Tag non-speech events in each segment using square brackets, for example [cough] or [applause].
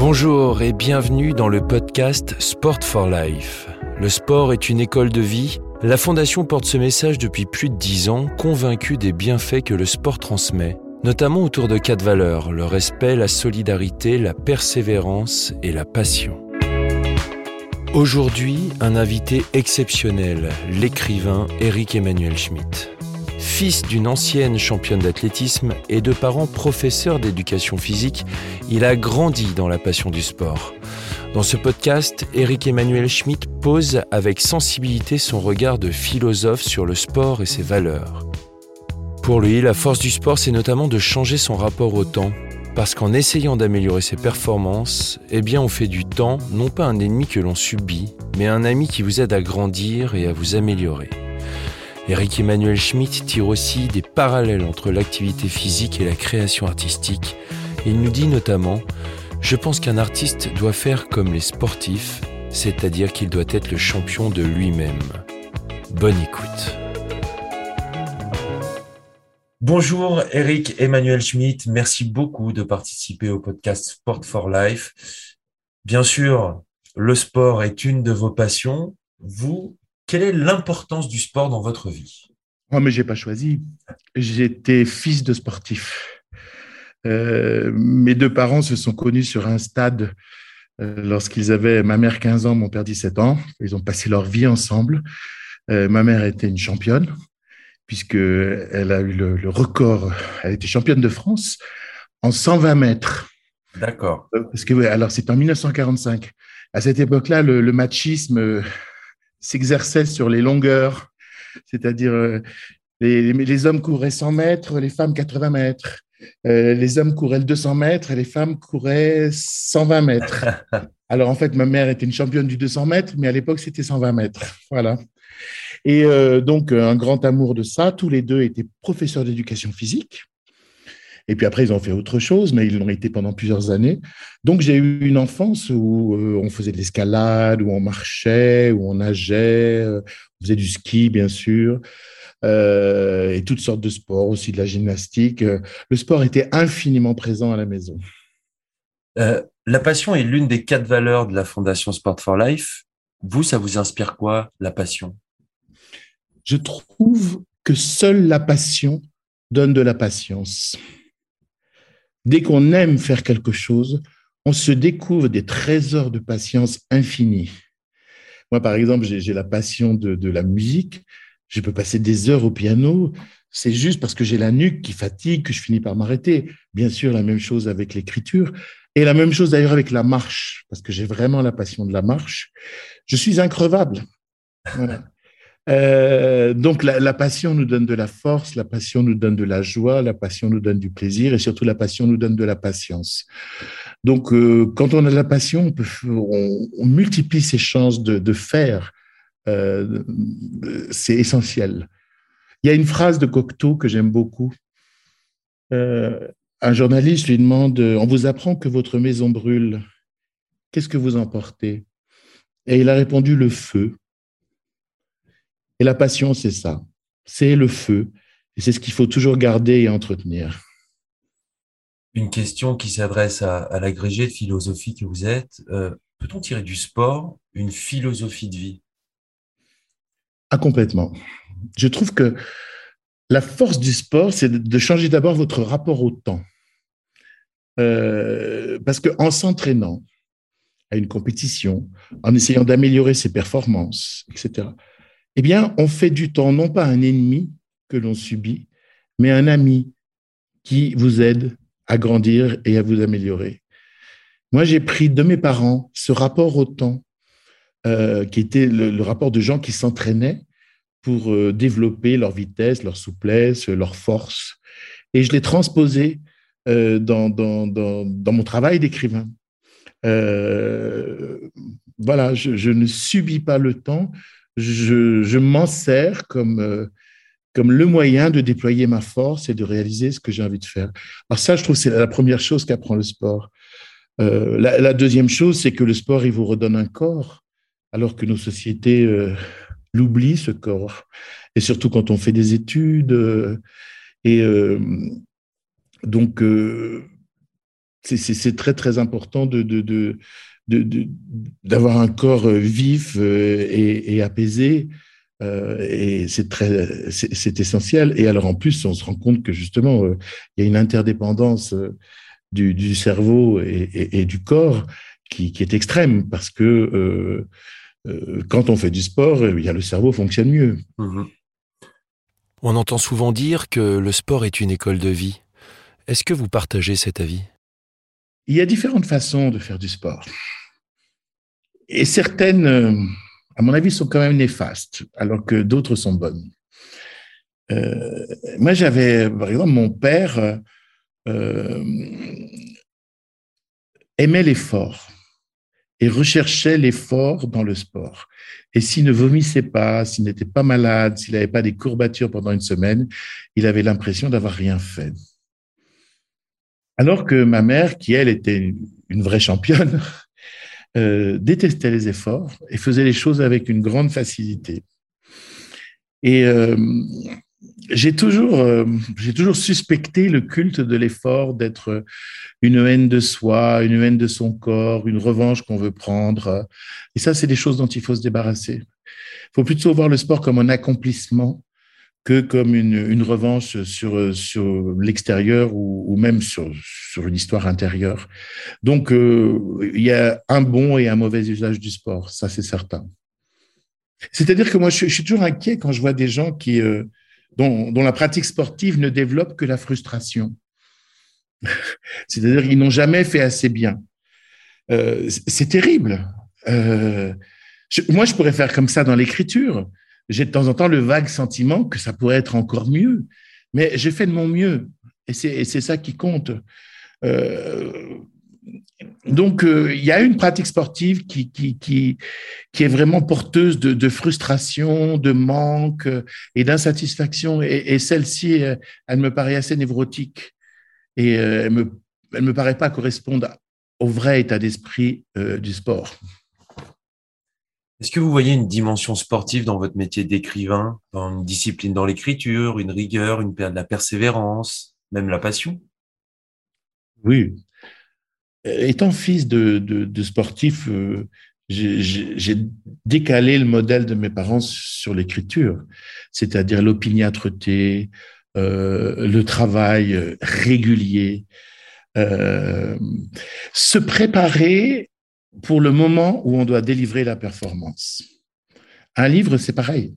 Bonjour et bienvenue dans le podcast Sport for Life. Le sport est une école de vie. La Fondation porte ce message depuis plus de dix ans, convaincue des bienfaits que le sport transmet, notamment autour de quatre valeurs, le respect, la solidarité, la persévérance et la passion. Aujourd'hui, un invité exceptionnel, l'écrivain Eric Emmanuel Schmitt. Fils d'une ancienne championne d'athlétisme et de parents professeurs d'éducation physique, il a grandi dans la passion du sport. Dans ce podcast, Eric Emmanuel Schmitt pose avec sensibilité son regard de philosophe sur le sport et ses valeurs. Pour lui, la force du sport, c'est notamment de changer son rapport au temps, parce qu'en essayant d'améliorer ses performances, eh bien on fait du temps non pas un ennemi que l'on subit, mais un ami qui vous aide à grandir et à vous améliorer. Eric Emmanuel Schmitt tire aussi des parallèles entre l'activité physique et la création artistique. Il nous dit notamment Je pense qu'un artiste doit faire comme les sportifs, c'est-à-dire qu'il doit être le champion de lui-même. Bonne écoute. Bonjour Eric Emmanuel Schmitt, merci beaucoup de participer au podcast Sport for Life. Bien sûr, le sport est une de vos passions. Vous, quelle est l'importance du sport dans votre vie? Moi, oh, mais j'ai pas choisi. J'étais fils de sportif. Euh, mes deux parents se sont connus sur un stade euh, lorsqu'ils avaient ma mère 15 ans, mon père 17 ans. Ils ont passé leur vie ensemble. Euh, ma mère était une championne puisqu'elle a eu le, record. Elle était championne de France en 120 mètres. D'accord. Parce que, alors, c'est en 1945. À cette époque-là, le, le machisme s'exerçait sur les longueurs, c'est-à-dire euh, les, les, hommes couraient 100 mètres, les femmes 80 mètres. Euh, les hommes couraient le 200 mètres et les femmes couraient 120 mètres. [laughs] Alors en fait, ma mère était une championne du 200 mètres, mais à l'époque c'était 120 mètres. Voilà. Et euh, donc un grand amour de ça. Tous les deux étaient professeurs d'éducation physique. Et puis après, ils ont fait autre chose, mais ils l'ont été pendant plusieurs années. Donc, j'ai eu une enfance où euh, on faisait de l'escalade, où on marchait, où on nageait, euh, on faisait du ski, bien sûr, euh, et toutes sortes de sports, aussi de la gymnastique. Le sport était infiniment présent à la maison. la passion est l'une des quatre valeurs de la Fondation Sport for Life. Vous, ça vous inspire quoi, la passion? Je trouve que seule la passion donne de la patience. Dès qu'on aime faire quelque chose, on se découvre des trésors de patience infinis. Moi, par exemple, j'ai la passion de, la musique. Je peux passer des heures au piano. C'est juste parce que j'ai la nuque qui fatigue que je finis par m'arrêter. Bien sûr, la même chose avec l'écriture. Et la même chose d'ailleurs avec la marche, parce que j'ai vraiment la passion de la marche. Je suis increvable. Voilà. Euh, donc la, passion nous donne de la force, la passion nous donne de la joie, la passion nous donne du plaisir et surtout la passion nous donne de la patience. Donc euh, quand on a de la passion, on, peut, multiplie ses chances de, faire. Euh, c'est essentiel. Il y a une phrase de Cocteau que j'aime beaucoup. un journaliste lui demande On vous apprend que votre maison brûle. Qu'est-ce que vous emportez Et il a répondu Le feu. Et la passion, c'est ça. C'est le feu. Et c'est ce qu'il faut toujours garder et entretenir. Une question qui s'adresse à, l'agrégé de philosophie que vous êtes. Euh, peut-on tirer du sport une philosophie de vie? Ah, complètement. Je trouve que la force du sport, c'est de changer d'abord votre rapport au temps. Euh, parce qu'en s'entraînant à une compétition, en essayant d'améliorer ses performances, etc., eh bien, on fait du temps non pas un ennemi que l'on subit, mais un ami qui vous aide à grandir et à vous améliorer. Moi, j'ai pris de mes parents ce rapport au temps, euh, qui était le, rapport de gens qui s'entraînaient pour euh, développer leur vitesse, leur souplesse, leur force, et je l'ai transposé euh, dans, mon travail d'écrivain. voilà, je, ne subis pas le temps, je, m'en sers comme, euh, comme le moyen de déployer ma force et de réaliser ce que j'ai envie de faire. Alors ça, je trouve c'est la première chose qu'apprend le sport. Euh, la, deuxième chose, c'est que le sport, il vous redonne un corps, alors que nos sociétés euh, l'oublient, ce corps. Et surtout quand on fait des études. et donc, c'est très, très important de, d'avoir un corps vif et, apaisé. et c'est très, c'est essentiel. Et alors en plus, on se rend compte que justement, il y a une interdépendance du, cerveau et, du corps qui, est extrême parce que quand on fait du sport, eh le cerveau fonctionne mieux. Mmh on entend souvent dire que le sport est une école de vie. Est-ce que vous partagez cet avis? Il y a différentes façons de faire du sport. Et certaines, euh, à mon avis, sont quand même néfastes, alors que d'autres sont bonnes. Euh, moi, j'avais, par exemple, mon père euh, aimait l'effort et recherchait l'effort dans le sport. Et s'il ne vomissait pas, s'il n'était pas malade, s'il n'avait pas des courbatures pendant une semaine, il avait l'impression d'avoir rien fait. Alors que ma mère, qui elle était une vraie championne, [laughs] euh, détestait les efforts et faisait les choses avec une grande facilité. Et euh, j'ai toujours, euh, j'ai toujours suspecté le culte de l'effort d'être une haine de soi, une haine de son corps, une revanche qu'on veut prendre. Et ça, c'est des choses dont il faut se débarrasser. Il faut plutôt voir le sport comme un accomplissement que comme une, revanche sur, sur l'extérieur ou, même sur, une histoire intérieure. Donc, euh, il y a un bon et un mauvais usage du sport, ça c'est certain. C'est-à-dire que moi, je, suis toujours inquiet quand je vois des gens qui, euh, dont, la pratique sportive ne développe que la frustration. [laughs] C'est-à-dire qu'ils n'ont jamais fait assez bien. Euh, c'est terrible. Euh, moi, je pourrais faire comme ça dans l'écriture. J'ai de temps en temps le vague sentiment que ça pourrait être encore mieux, mais j'ai fait de mon mieux, et c'est ça qui compte. Euh, donc, euh, il y a une pratique sportive qui, qui, qui, qui est vraiment porteuse de, frustration, de manque et d'insatisfaction. Et, celle-ci, elle me paraît assez névrotique et euh, elle me, elle me paraît pas correspondre au vrai état d'esprit du sport. Est-ce que vous voyez une dimension sportive dans votre métier d'écrivain, dans une discipline dans l'écriture, une rigueur, une de la persévérance, même la passion? Oui, étant fils de, de, sportif, euh, j'ai décalé le modèle de mes parents sur l'écriture, c'est-à-dire l'opiniâtreté, euh, le travail euh, régulier, se préparer pour le moment où on doit délivrer la performance. Un livre, c'est pareil.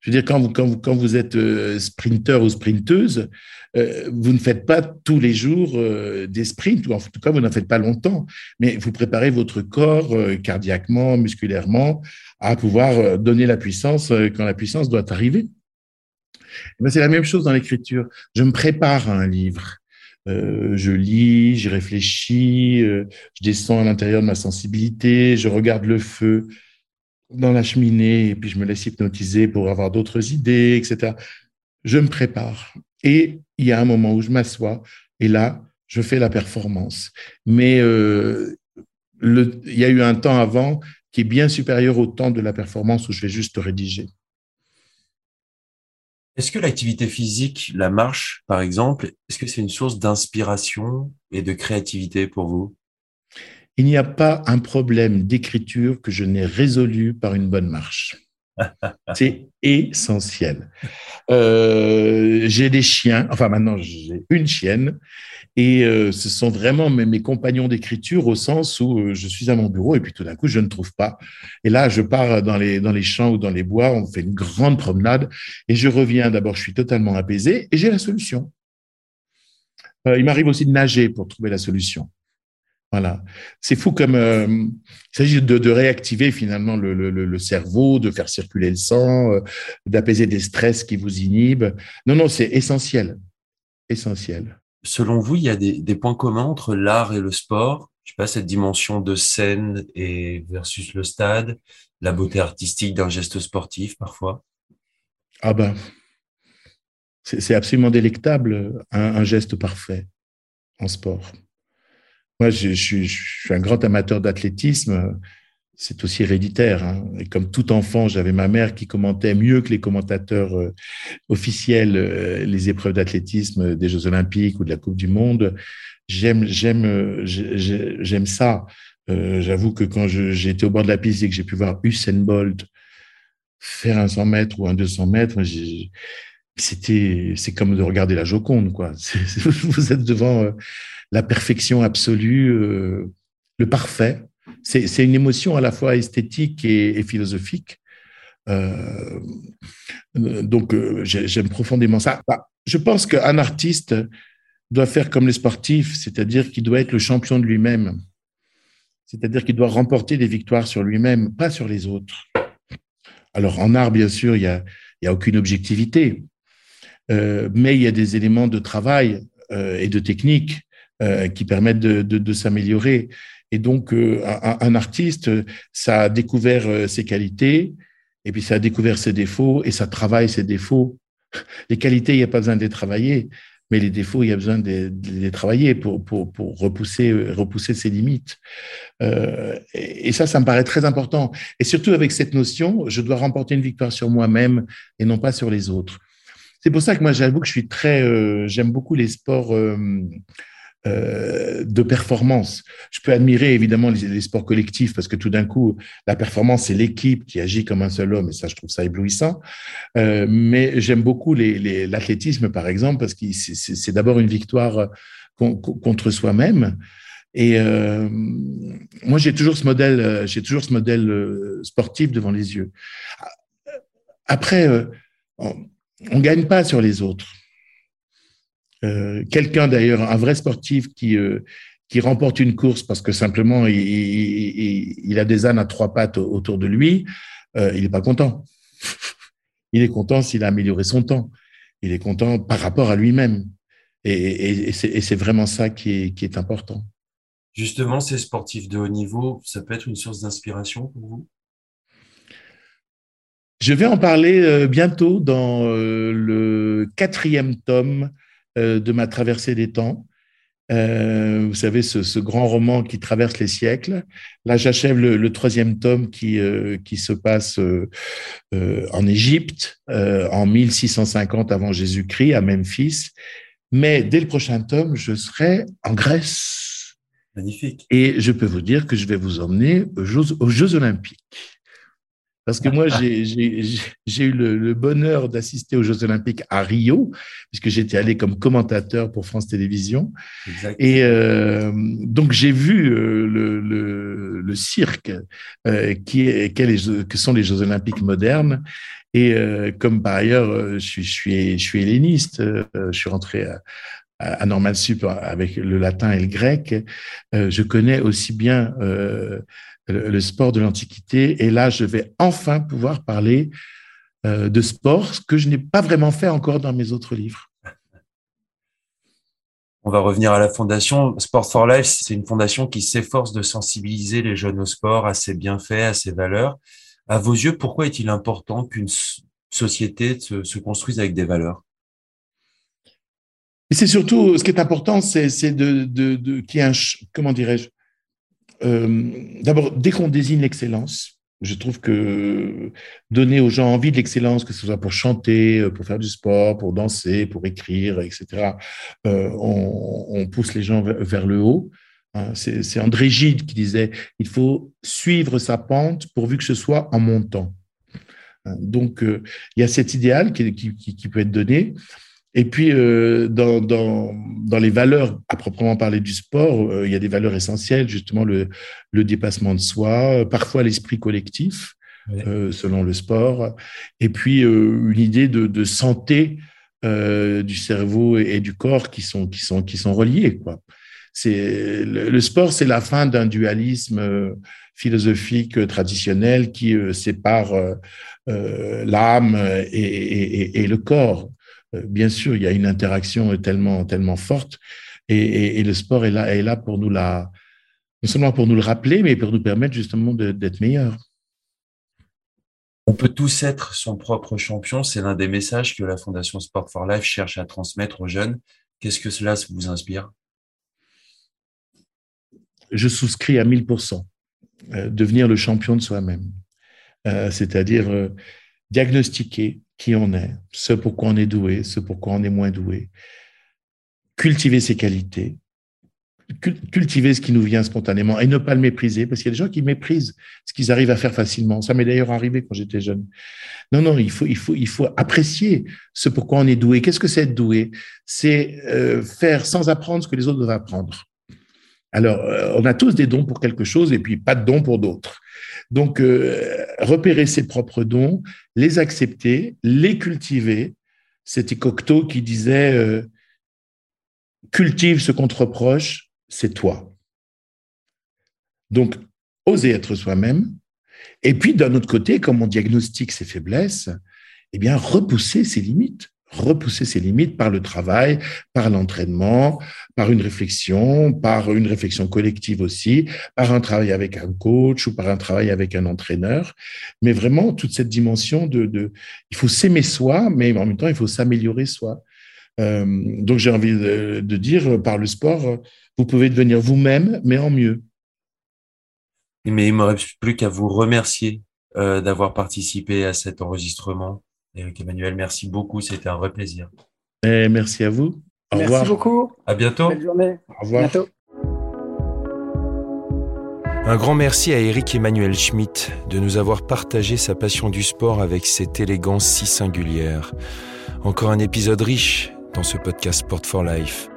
Je veux dire, quand vous, quand vous, quand vous êtes euh, sprinter ou sprinteuse, euh, vous ne faites pas tous les jours euh, des sprints, ou en tout cas, vous n'en faites pas longtemps, mais vous préparez votre corps cardiaquement, musculairement, à pouvoir donner la puissance quand la puissance doit arriver. C'est la même chose dans l'écriture. Je me prépare à un livre. Je lis, j'y réfléchis, je descends à l'intérieur de ma sensibilité, je regarde le feu, dans la cheminée et puis je me laisse hypnotiser pour avoir d'autres idées, etc. Je me prépare. Et il y a un moment où je m'assois et là, je fais la performance. Mais euh, il y a eu un temps avant qui est bien supérieur au temps de la performance où je vais juste rédiger. Est-ce que l'activité physique, la marche par exemple, est-ce que c'est une source d'inspiration et de créativité pour vous? Il n'y a pas un problème d'écriture que je n'ai résolu par une bonne marche. [laughs] C'est essentiel. Euh, j'ai des chiens, enfin maintenant j'ai une chienne, et euh, ce sont vraiment mes, compagnons d'écriture au sens où euh, je suis à mon bureau et puis tout d'un coup je ne trouve pas. Et là je pars dans les, dans les champs ou dans les bois, on fait une grande promenade et je reviens. D'abord je suis totalement apaisé et j'ai la solution. il m'arrive aussi de nager pour trouver la solution. Voilà. C'est fou comme euh, il s'agit de, réactiver finalement le, cerveau, de faire circuler le sang, euh, d'apaiser des stress qui vous inhibent. Non, non, c'est essentiel. Essentiel. Selon vous, il y a des, points communs entre l'art et le sport? Je sais pas, cette dimension de scène et versus le stade, la beauté artistique d'un geste sportif parfois? Ah ben, c'est absolument délectable, un geste parfait en sport. Moi, je, suis, un grand amateur d'athlétisme. C'est aussi héréditaire. Hein. Et comme tout enfant, j'avais ma mère qui commentait mieux que les commentateurs euh, officiels euh, les épreuves d'athlétisme des Jeux Olympiques ou de la Coupe du Monde. j'aime, j'aime, j'aime ça. J'avoue que quand été au bord de la piste et que j'ai pu voir Usain Bolt faire un 100 mètres ou un 200 mètres, c'était, c'est comme de regarder la Joconde, quoi. [laughs] vous êtes devant la perfection absolue, le parfait. C'est une émotion à la fois esthétique et, philosophique. Euh, donc, euh, j'aime profondément ça. Bah, je pense qu'un artiste doit faire comme les sportifs, c'est-à-dire qu'il doit être le champion de lui-même. C'est-à-dire qu'il doit remporter des victoires sur lui-même, pas sur les autres. Alors, en art, bien sûr, il n'y a, y a aucune objectivité, euh, mais il y a des éléments de travail et de technique qui permettent de, de s'améliorer. Et donc, euh, un, artiste, ça a découvert euh, ses qualités, et puis ça a découvert ses défauts, et ça travaille ses défauts. [laughs] Les qualités, il n'y a pas besoin de les travailler, mais les défauts, il y a besoin de, les travailler pour, repousser, ses limites. Euh, et, ça, ça me paraît très important. Et surtout avec cette notion, je dois remporter une victoire sur moi-même et non pas sur les autres. C'est pour ça que moi, j'avoue que je suis très, j'aime beaucoup les sports euh, de performance. Je peux admirer évidemment les, sports collectifs parce que tout d'un coup, la performance, c'est l'équipe qui agit comme un seul homme et ça, je trouve ça éblouissant. Euh, mais j'aime beaucoup l'athlétisme, par exemple, parce que c'est d'abord une victoire contre soi-même. Et euh, moi, j'ai toujours ce modèle, j'ai toujours ce modèle sportif devant les yeux. Après, on, on gagne pas sur les autres. Euh, quelqu'un d'ailleurs, un vrai sportif qui, euh, qui remporte une course parce que simplement il, il, a des ânes à trois pattes autour de lui, euh, il n'est pas content. [laughs] il est content s'il a amélioré son temps. Il est content par rapport à lui-même. Et, et c'est vraiment ça qui est, qui est important. Justement, ces sportifs de haut niveau, ça peut être une source d'inspiration pour vous? Je vais en parler bientôt dans le quatrième tome de ma traversée des temps. Euh, vous savez, ce, grand roman qui traverse les siècles. Là, j'achève le, troisième tome qui, euh, qui se passe en Égypte en 1650 avant Jésus-Christ, à Memphis. Mais dès le prochain tome, je serai en Grèce. Magnifique. Et je peux vous dire que je vais vous emmener aux Jeux Olympiques. Parce que moi, j'ai eu le, bonheur d'assister aux Jeux Olympiques à Rio, puisque j'étais allé comme commentateur pour France Télévisions. Et euh, donc, j'ai vu euh, le, cirque euh, qui est, que sont les Jeux Olympiques modernes. Et comme par ailleurs, je suis, je suis, je suis helléniste, je suis rentré à, à Normal Sup avec le latin et le grec, je connais aussi bien le sport de l'Antiquité. Et là, je vais enfin pouvoir parler euh, de sport, ce que je n'ai pas vraiment fait encore dans mes autres livres. On va revenir à la fondation. Sport for Life, c'est une fondation qui s'efforce de sensibiliser les jeunes au sport, à ses bienfaits, à ses valeurs. À vos yeux, pourquoi est-il important qu'une société se, construise avec des valeurs? Et c'est surtout, ce qui est important, c'est de, de, de qu'il y un, comment dirais-je, euh, d'abord, dès qu'on désigne l'excellence, je trouve que donner aux gens envie de l'excellence, que ce soit pour chanter, euh, pour faire du sport, pour danser, pour écrire, etc., euh, on, pousse les gens vers, le haut. Hein. C'est André Gide qui disait il faut suivre sa pente pourvu que ce soit en montant. Hein. Donc, il y a cet idéal qui peut être donné. Et puis, euh, dans, dans, dans, les valeurs, à proprement parler du sport, euh, il y a des valeurs essentielles, justement le, le dépassement de soi, parfois l'esprit collectif, euh, selon le sport, et puis une idée de, de santé du cerveau et, du corps qui sont, qui sont, qui sont reliés. Quoi. C'est, le, sport, c'est la fin d'un dualisme philosophique traditionnel qui sépare l'âme et, et, et, le corps. Euh, bien sûr, il y a une interaction tellement, tellement forte et, le sport est là, est là pour nous la, non seulement pour nous le rappeler, mais pour nous permettre justement d'être meilleurs. On peut tous être son propre champion. C'est l'un des messages que la Fondation Sport for Life cherche à transmettre aux jeunes. Qu'est-ce que cela vous inspire? Je souscris à 1000%. Euh, devenir le champion de soi-même. Euh, c'est-à-dire diagnostiquer, qui on est, ce pourquoi on est doué, ce pourquoi on est moins doué, cultiver ses qualités, cultiver ce qui nous vient spontanément et ne pas le mépriser, parce qu'il y a des gens qui méprisent ce qu'ils arrivent à faire facilement. Ça m'est d'ailleurs arrivé quand j'étais jeune. Non, non, il faut, il faut, il faut apprécier ce pourquoi on est doué. Qu'est-ce que c'est être doué? C'est euh, faire sans apprendre ce que les autres doivent apprendre. Alors, euh, on a tous des dons pour quelque chose et puis pas de dons pour d'autres. Donc, euh, repérer ses propres dons, les accepter, les cultiver. C'était Cocteau qui disait cultive ce qu'on te reproche, c'est toi. Donc, oser être soi-même. Et puis, d'un autre côté, comme on diagnostique ses faiblesses, eh bien, repousser ses limites. Repousser ses limites par le travail, par l'entraînement, par une réflexion, par une réflexion collective aussi, par un travail avec un coach ou par un travail avec un entraîneur. Mais vraiment, toute cette dimension de, il faut s'aimer soi, mais en même temps, il faut s'améliorer soi. Euh, donc j'ai envie de, dire, par le sport, vous pouvez devenir vous-même, mais en mieux. Mais il ne me reste plus qu'à vous remercier euh, d'avoir participé à cet enregistrement. Eric Emmanuel, merci beaucoup, c'était un vrai plaisir. Et merci à vous. Au merci beaucoup. À bientôt. Belle journée. Au revoir. Bientôt. Un grand merci à Eric Emmanuel Schmitt de nous avoir partagé sa passion du sport avec cette élégance si singulière. Encore un épisode riche dans ce podcast Sport for Life.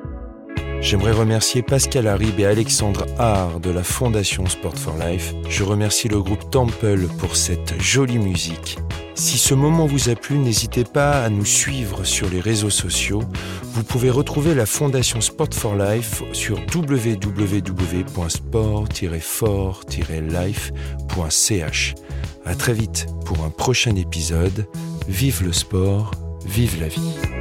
J'aimerais remercier Pascal Harib et Alexandre Haar de la Fondation Sport for Life. Je remercie le groupe Temple pour cette jolie musique. Si ce moment vous a plu, n'hésitez pas à nous suivre sur les réseaux sociaux. Vous pouvez retrouver la Fondation Sport for Life sur www.sport-for-life.ch. À très vite pour un prochain épisode. Vive le sport, vive la vie.